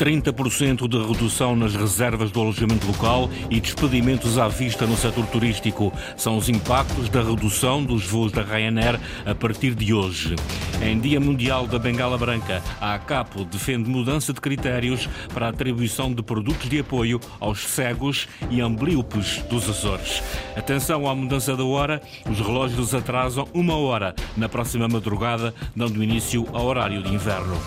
30% de redução nas reservas do alojamento local e despedimentos à vista no setor turístico. São os impactos da redução dos voos da Ryanair a partir de hoje. Em Dia Mundial da Bengala Branca, a ACAPO defende mudança de critérios para a atribuição de produtos de apoio aos cegos e amblíopes dos Açores. Atenção à mudança da hora, os relógios atrasam uma hora na próxima madrugada, dando início ao horário de inverno.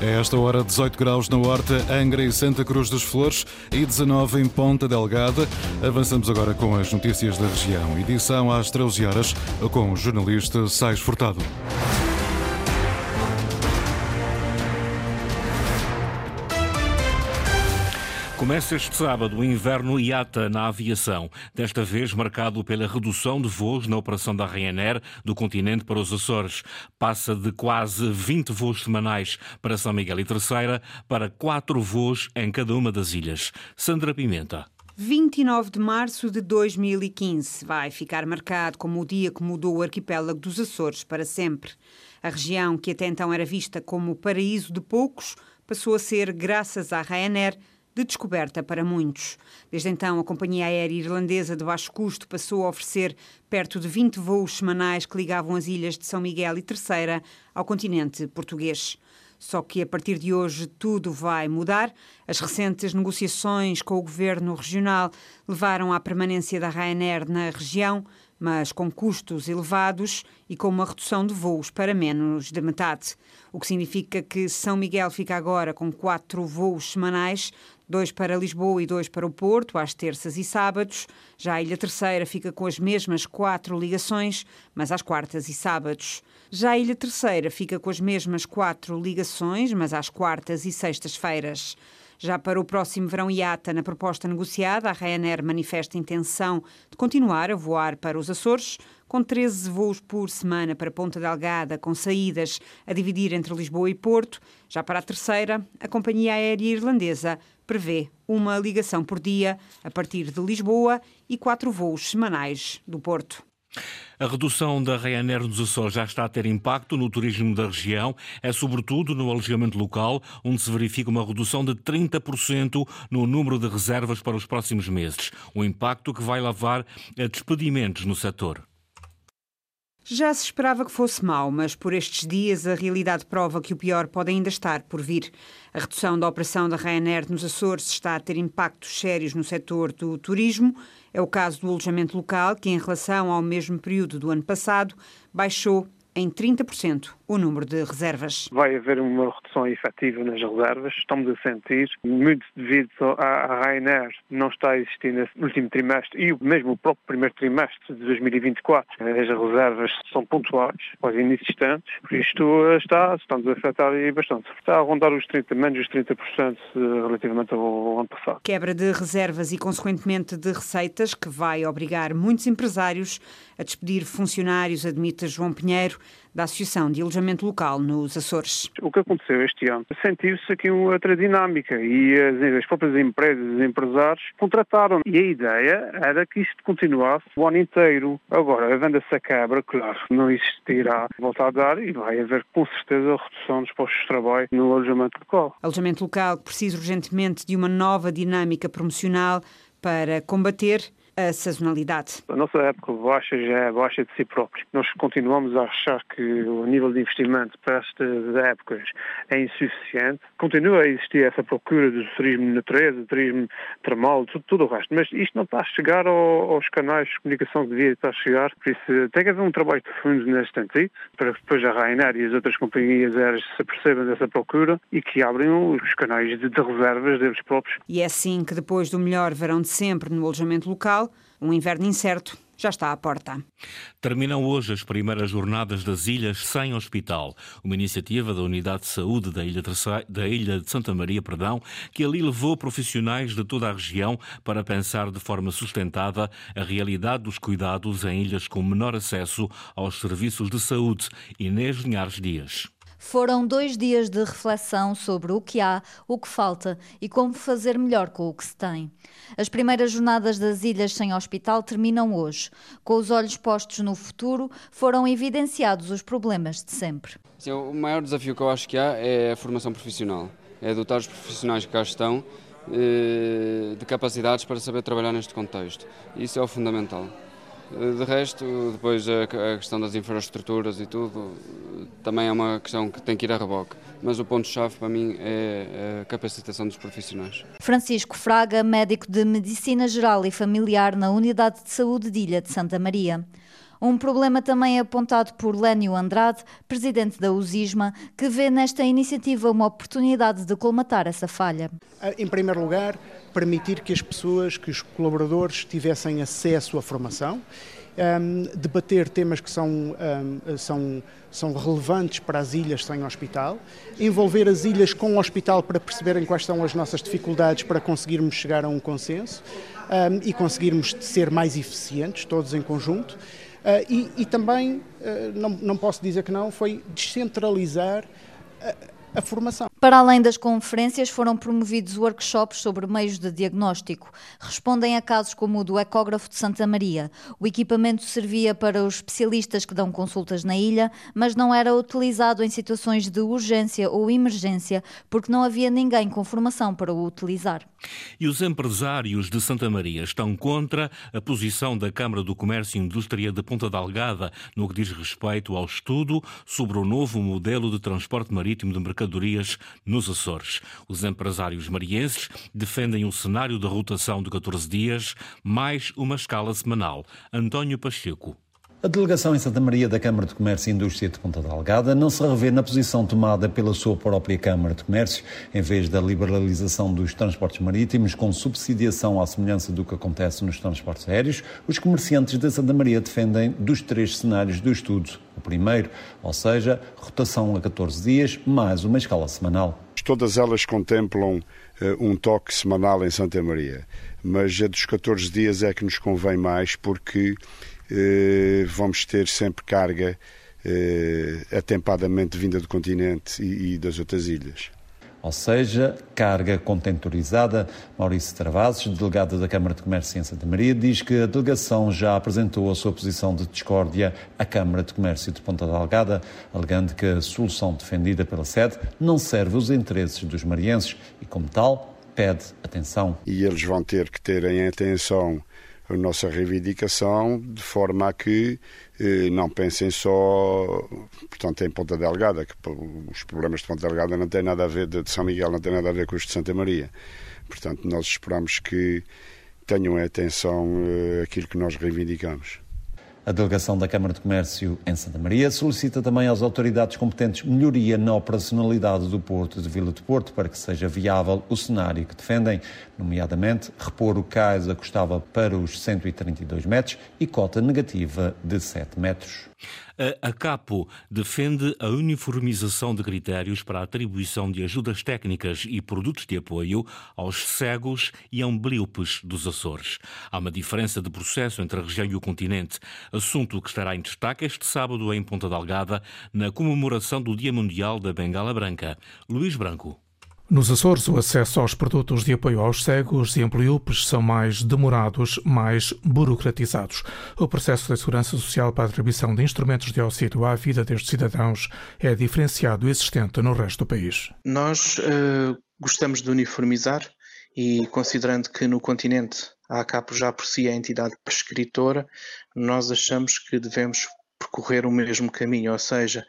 É esta hora 18 graus na Horta, Angra e Santa Cruz das Flores e 19 em Ponta Delgada. Avançamos agora com as notícias da região. Edição às 13 horas com o jornalista Sais Furtado. Começa este sábado o inverno IATA na aviação, desta vez marcado pela redução de voos na operação da Ryanair do continente para os Açores. Passa de quase 20 voos semanais para São Miguel e Terceira para 4 voos em cada uma das ilhas. Sandra Pimenta. 29 de março de 2015 vai ficar marcado como o dia que mudou o arquipélago dos Açores para sempre. A região, que até então era vista como o paraíso de poucos, passou a ser, graças à Ryanair, de descoberta para muitos. Desde então, a companhia aérea irlandesa de baixo custo passou a oferecer perto de 20 voos semanais que ligavam as ilhas de São Miguel e Terceira ao continente português. Só que a partir de hoje tudo vai mudar. As recentes negociações com o governo regional levaram à permanência da Ryanair na região, mas com custos elevados e com uma redução de voos para menos de metade. O que significa que São Miguel fica agora com quatro voos semanais, dois para Lisboa e dois para o Porto, às terças e sábados. Já a Ilha Terceira fica com as mesmas quatro ligações, mas às quartas e sábados. Já a Ilha Terceira fica com as mesmas quatro ligações, mas às quartas e sextas-feiras. Já para o próximo verão IATA, na proposta negociada, a Ryanair manifesta intenção de continuar a voar para os Açores, com 13 voos por semana para Ponta Delgada, com saídas a dividir entre Lisboa e Porto. Já para a terceira, a companhia aérea irlandesa prevê uma ligação por dia a partir de Lisboa e quatro voos semanais do Porto. A redução da Ryanair nos Açores já está a ter impacto no turismo da região, é sobretudo no alojamento local, onde se verifica uma redução de 30% no número de reservas para os próximos meses. Um impacto que vai levar a despedimentos no setor. Já se esperava que fosse mau, mas por estes dias a realidade prova que o pior pode ainda estar por vir. A redução da operação da Ryanair nos Açores está a ter impactos sérios no setor do turismo. É o caso do alojamento local, que em relação ao mesmo período do ano passado baixou em 30% o número de reservas. Vai haver uma redução efetiva nas reservas, estamos a sentir, muito devido à Ryanair não está a existir nesse último trimestre e mesmo o próprio primeiro trimestre de 2024. As reservas são pontuais, quase inexistentes, por isto está, estamos a afetar bastante. Está a rondar os 30, menos os 30% relativamente ao ano passado. Quebra de reservas e, consequentemente, de receitas que vai obrigar muitos empresários a despedir funcionários, admite João Pinheiro, da Associação de Alojamento Local nos Açores. O que aconteceu este ano? Sentiu-se aqui outra dinâmica e as, as próprias empresas, os empresários, contrataram. E a ideia era que isto continuasse o ano inteiro. Agora, havendo essa quebra, claro, não existirá volta a dar e vai haver com certeza a redução dos postos de trabalho no alojamento local. Alojamento local que precisa urgentemente de uma nova dinâmica promocional para combater a sazonalidade. A nossa época baixa já é baixa de si própria. Nós continuamos a achar que o nível de investimento para estas épocas é insuficiente. Continua a existir essa procura do turismo de natureza, do turismo termal, tudo, tudo, o resto. Mas isto não está a chegar ao, aos canais de comunicação que devia estar a chegar. Por isso tem que haver um trabalho de fundo neste sentido, para que depois a Ryanair e as outras companhias aéreas se apercebam dessa procura e que abrem os canais de, de reservas deles próprios. E é assim que depois do melhor verão de sempre no alojamento local, um inverno incerto já está à porta. Terminam hoje as primeiras jornadas das Ilhas Sem Hospital, uma iniciativa da Unidade de Saúde da Ilha, da Ilha de Santa Maria, perdão, que ali levou profissionais de toda a região para pensar de forma sustentada a realidade dos cuidados em ilhas com menor acesso aos serviços de saúde. Inês Linhares Dias. Foram dois dias de reflexão sobre o que há, o que falta e como fazer melhor com o que se tem. As primeiras jornadas das Ilhas Sem Hospital terminam hoje. Com os olhos postos no futuro, foram evidenciados os problemas de sempre. Sim, o maior desafio que eu acho que há é a formação profissional. É dotar os profissionais que cá estão eh, de capacidades para saber trabalhar neste contexto. Isso é o fundamental. De resto, depois a questão das infraestruturas e tudo, também é uma questão que tem que ir a reboque. Mas o ponto-chave para mim é a capacitação dos profissionais. Francisco Fraga, médico de Medicina Geral e Familiar na Unidade de Saúde de Ilha de Santa Maria. Um problema também apontado por Lénio Andrade, presidente da USISMA, que vê nesta iniciativa uma oportunidade de colmatar essa falha. Em primeiro lugar, permitir que as pessoas, que os colaboradores tivessem acesso à formação, um, debater temas que são, um, são, são relevantes para as ilhas sem hospital, envolver as ilhas com o hospital para perceberem quais são as nossas dificuldades para conseguirmos chegar a um consenso um, e conseguirmos ser mais eficientes, todos em conjunto. Uh, e, e, também, uh, não, não posso dizer que não, foi descentralizar a formação. Para além das conferências, foram promovidos workshops sobre meios de diagnóstico. Respondem a casos como o do ecógrafo de Santa Maria. O equipamento servia para os especialistas que dão consultas na ilha, mas não era utilizado em situações de urgência ou emergência, porque não havia ninguém com formação para o utilizar. E os empresários de Santa Maria estão contra a posição da Câmara do Comércio e Indústria de Ponta Delgada no que diz respeito ao estudo sobre o novo modelo de transporte marítimo de mercadorias nos Açores. Os empresários marienses defendem o cenário da rotação de 14 dias, mais uma escala semanal. António Pacheco. A delegação em Santa Maria da Câmara de Comércio e Indústria de Ponta Delgada não se revê na posição tomada pela sua própria Câmara de Comércio, em vez da liberalização dos transportes marítimos com subsidiação à semelhança do que acontece nos transportes aéreos, os comerciantes de Santa Maria defendem dos três cenários do estudo. O primeiro, ou seja, rotação a 14 dias, mais uma escala semanal. Todas elas contemplam uh, um toque semanal em Santa Maria, mas a dos 14 dias é que nos convém mais porque vamos ter sempre carga eh, atempadamente vinda do continente e das outras ilhas ou seja, carga contentorizada. Maurício Travassos, delegado da Câmara de Comércio em Santa Maria, diz que a delegação já apresentou a sua posição de discórdia à Câmara de Comércio de Ponta Delgada, alegando que a solução defendida pela sede não serve os interesses dos marienses e, como tal, pede atenção. E eles vão ter que ter em atenção a nossa reivindicação de forma a que eh, não pensem só, portanto, em Ponta Delgada, que os problemas de Ponta Delgada não têm nada a ver, de São Miguel não têm nada a ver com os de Santa Maria. Portanto, nós esperamos que tenham atenção eh, aquilo que nós reivindicamos. A delegação da Câmara de Comércio em Santa Maria solicita também às autoridades competentes melhoria na operacionalidade do Porto de Vila de Porto para que seja viável o cenário que defendem, nomeadamente repor o cais acostável para os 132 metros e cota negativa de 7 metros. A ACAPO defende a uniformização de critérios para a atribuição de ajudas técnicas e produtos de apoio aos cegos e ambliopes dos Açores. Há uma diferença de processo entre a região e o continente, assunto que estará em destaque este sábado em Ponta Delgada, na comemoração do Dia Mundial da Bengala Branca. Luís Branco. Nos Açores, o acesso aos produtos de apoio aos cegos e ampliopes são mais demorados, mais burocratizados. O processo da Segurança Social para a atribuição de instrumentos de auxílio à vida destes cidadãos é diferenciado e existente no resto do país. Nós uh, gostamos de uniformizar e, considerando que no continente a ACAP já por si é a entidade prescritora, nós achamos que devemos percorrer o mesmo caminho, ou seja,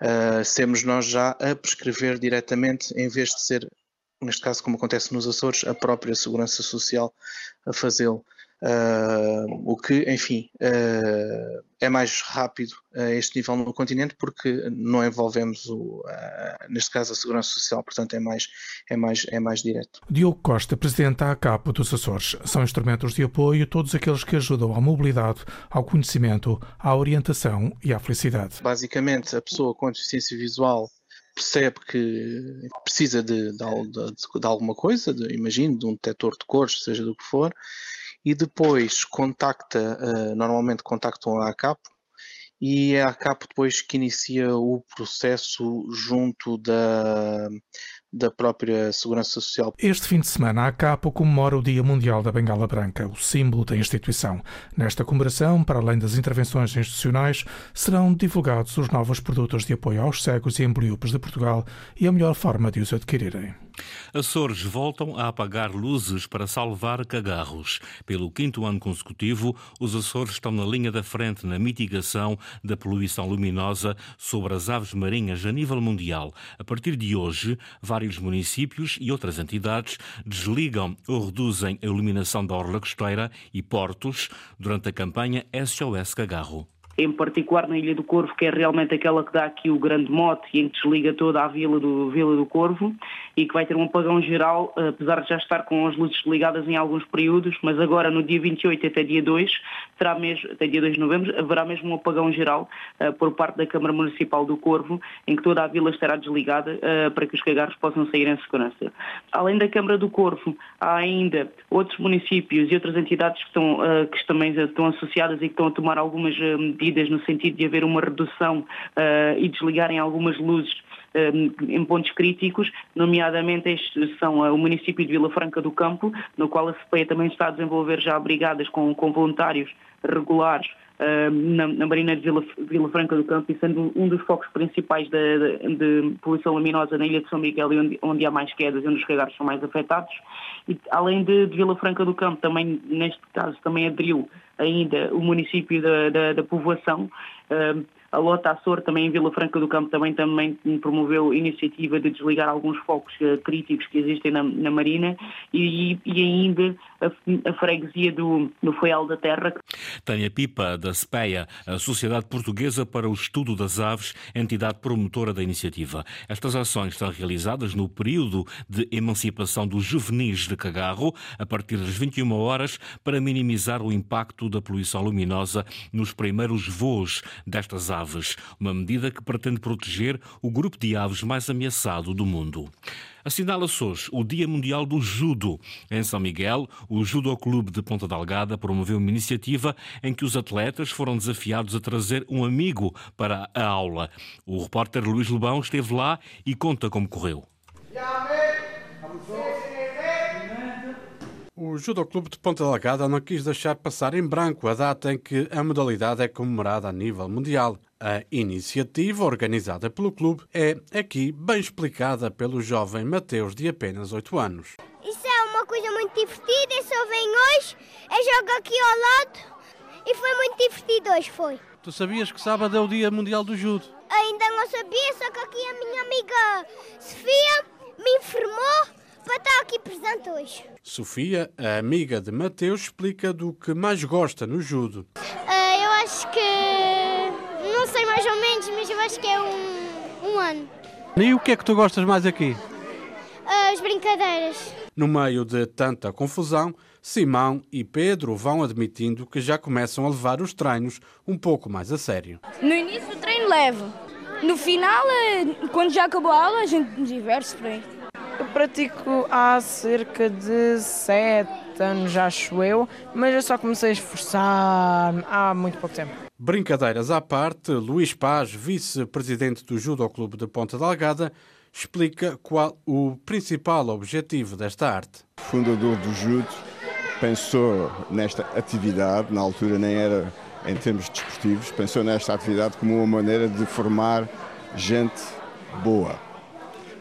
uh, sermos nós já a prescrever diretamente, em vez de ser, neste caso, como acontece nos Açores, a própria Segurança Social a fazê-lo. Uh, o que, enfim, uh, é mais rápido a este nível no continente porque não envolvemos, o, uh, neste caso, a Segurança Social, portanto é mais, é mais, é mais direto. Diogo Costa, Presidente da ACAP dos Açores. São instrumentos de apoio todos aqueles que ajudam à mobilidade, ao conhecimento, à orientação e à felicidade. Basicamente, a pessoa com deficiência visual percebe que precisa de, de, de, de alguma coisa, imagino, de um detector de cores, seja do que for, e depois contacta, uh, normalmente contactam a ACAP e é a CAP depois que inicia o processo junto da, da própria Segurança Social. Este fim de semana, a CAPO comemora o Dia Mundial da Bengala Branca, o símbolo da instituição. Nesta comemoração, para além das intervenções institucionais, serão divulgados os novos produtos de apoio aos cegos e embriopes de Portugal e a melhor forma de os adquirirem. Açores voltam a apagar luzes para salvar cagarros. Pelo quinto ano consecutivo, os Açores estão na linha da frente na mitigação da poluição luminosa sobre as aves marinhas a nível mundial. A partir de hoje, vários municípios e outras entidades desligam ou reduzem a iluminação da orla costeira e portos durante a campanha SOS Cagarro em particular na Ilha do Corvo, que é realmente aquela que dá aqui o grande mote e em que desliga toda a Vila do, Vila do Corvo e que vai ter um apagão geral, apesar de já estar com as luzes ligadas em alguns períodos, mas agora no dia 28 até dia 2, terá mesmo, até dia 2 de novembro, haverá mesmo um apagão geral uh, por parte da Câmara Municipal do Corvo, em que toda a vila estará desligada uh, para que os cagarros possam sair em segurança. Além da Câmara do Corvo, há ainda outros municípios e outras entidades que, estão, uh, que também estão associadas e que estão a tomar algumas medidas no sentido de haver uma redução e desligarem algumas luzes em pontos críticos, nomeadamente são o município de Vila Franca do Campo, no qual a CPEA também está a desenvolver já brigadas com, com voluntários regulares na, na, Marina de Vila, Vila, Franca do Campo e sendo um dos focos principais de, de, de, poluição luminosa na Ilha de São Miguel, onde, onde há mais quedas e onde os regares são mais afetados. E, além de, de, Vila Franca do Campo, também, neste caso, também aderiu ainda o município da, da, da povoação. Uh, a Lota Açor, também em Vila Franca do Campo, também, também promoveu iniciativa de desligar alguns focos uh, críticos que existem na, na Marina e, e, ainda a, a freguesia do, do Foial da Terra. Tânia Pipa, da SPEA, a Sociedade Portuguesa para o Estudo das Aves, entidade promotora da iniciativa. Estas ações estão realizadas no período de emancipação dos juvenis de Cagarro, a partir das 21 horas, para minimizar o impacto da poluição luminosa nos primeiros voos destas aves aves, uma medida que pretende proteger o grupo de aves mais ameaçado do mundo. Assinala-se hoje o Dia Mundial do Judo. Em São Miguel, o Judo Clube de Ponta Delgada promoveu uma iniciativa em que os atletas foram desafiados a trazer um amigo para a aula. O repórter Luís Lebão esteve lá e conta como correu. O Judo Clube de Ponta Delgada não quis deixar passar em branco a data em que a modalidade é comemorada a nível mundial. A iniciativa, organizada pelo clube, é aqui bem explicada pelo jovem Mateus, de apenas 8 anos. Isso é uma coisa muito divertida, eu só venho hoje, eu jogo aqui ao lado e foi muito divertido hoje, foi. Tu sabias que sábado é o Dia Mundial do Judo? Ainda não sabia, só que aqui a minha amiga Sofia me informou para estar aqui presente hoje. Sofia, a amiga de Mateus, explica do que mais gosta no judo. Uh, eu acho que não sei mais ou menos, mas eu acho que é um, um ano. E o que é que tu gostas mais aqui? Uh, as brincadeiras. No meio de tanta confusão, Simão e Pedro vão admitindo que já começam a levar os treinos um pouco mais a sério. No início o treino leva. No final, eh, quando já acabou a aula, a gente diverte-se por aí. Pratico há cerca de sete anos, acho eu, mas eu só comecei a esforçar há muito pouco tempo. Brincadeiras à parte, Luís Paz, vice-presidente do Judo Clube de Ponta Delgada, explica qual o principal objetivo desta arte. O fundador do Judo pensou nesta atividade, na altura nem era em termos desportivos, pensou nesta atividade como uma maneira de formar gente boa,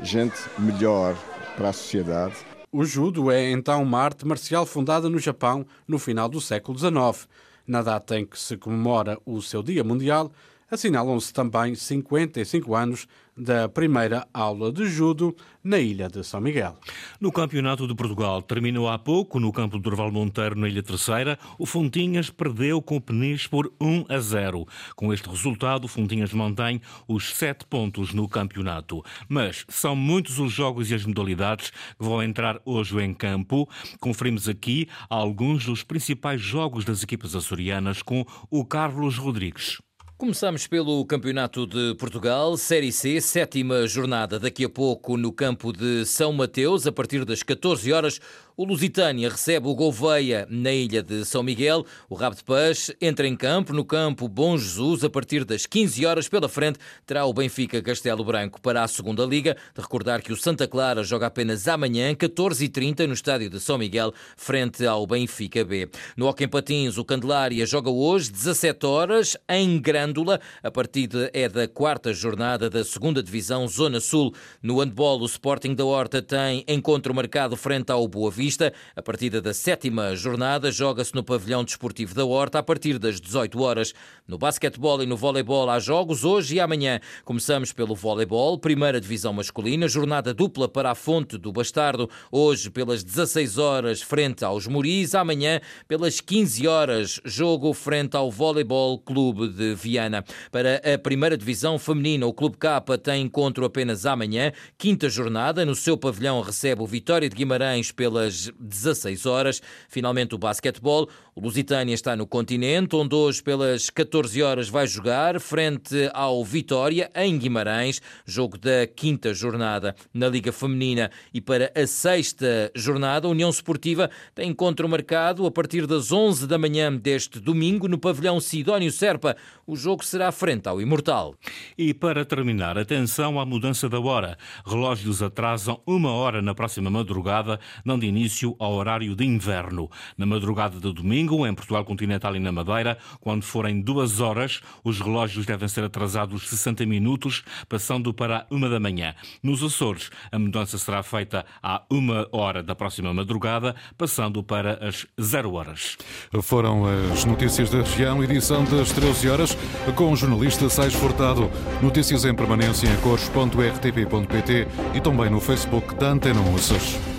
gente melhor para a sociedade. O judo é então uma arte marcial fundada no Japão no final do século XIX. Na data em que se comemora o seu Dia Mundial, assinalam-se também 55 anos da primeira aula de judo na ilha de São Miguel. No Campeonato de Portugal, terminou há pouco no campo do Durval Monteiro, na Ilha Terceira, o Fontinhas perdeu com o Peniche por 1 a 0. Com este resultado, o Fontinhas mantém os sete pontos no campeonato. Mas são muitos os jogos e as modalidades que vão entrar hoje em campo. Conferimos aqui alguns dos principais jogos das equipas açorianas com o Carlos Rodrigues. Começamos pelo Campeonato de Portugal, Série C, sétima jornada. Daqui a pouco, no campo de São Mateus, a partir das 14 horas, O Lusitânia recebe o Gouveia na ilha de São Miguel. O Rabo de Peixe entra em campo, no campo Bom Jesus, a partir das 15 horas pela frente, terá o Benfica Castelo Branco para a segunda Liga. De recordar que o Santa Clara joga apenas amanhã, 14h30, no estádio de São Miguel, frente ao Benfica B. No Hockey Patins, o Candelária joga hoje, 17 horas, em Grândola. A partida é da quarta jornada da segunda Divisão Zona Sul. No handball, o Sporting da Horta tem encontro marcado frente ao Boa Vista. A partida da sétima jornada joga-se no pavilhão desportivo da Horta a partir das 18 horas. No basquetebol e no voleibol há jogos hoje e amanhã. Começamos pelo voleibol, primeira divisão masculina, jornada dupla para a Fonte do Bastardo, hoje pelas 16 horas frente aos Moris, amanhã pelas 15 horas, jogo frente ao Voleibol Clube de Viana. Para a primeira divisão feminina, o Clube K tem encontro apenas amanhã, quinta jornada, no seu pavilhão recebe o Vitória de Guimarães pelas 16 horas. Finalmente o basquetebol, o Lusitânia está no continente, onde hoje pelas 14 horas vai jogar frente ao Vitória em Guimarães, jogo da quinta jornada na Liga Feminina e para a sexta jornada, a União Esportiva tem encontro marcado a partir das 11 da manhã deste domingo no pavilhão Sidónio Serpa. O jogo será frente ao Imortal. E para terminar, atenção à mudança da hora. Relógios atrasam uma hora na próxima madrugada, dando início ao horário de inverno. Na madrugada de domingo, em Portugal Continental e na Madeira, quando forem duas horas, os relógios devem ser atrasados 60 minutos, passando para uma da manhã. Nos Açores, a mudança será feita à uma hora da próxima madrugada, passando para as zero horas. Foram as notícias da região, edição das 13 horas, com o jornalista Sais Furtado. Notícias em permanência em cores.rtp.pt e também no Facebook da Antena Açores.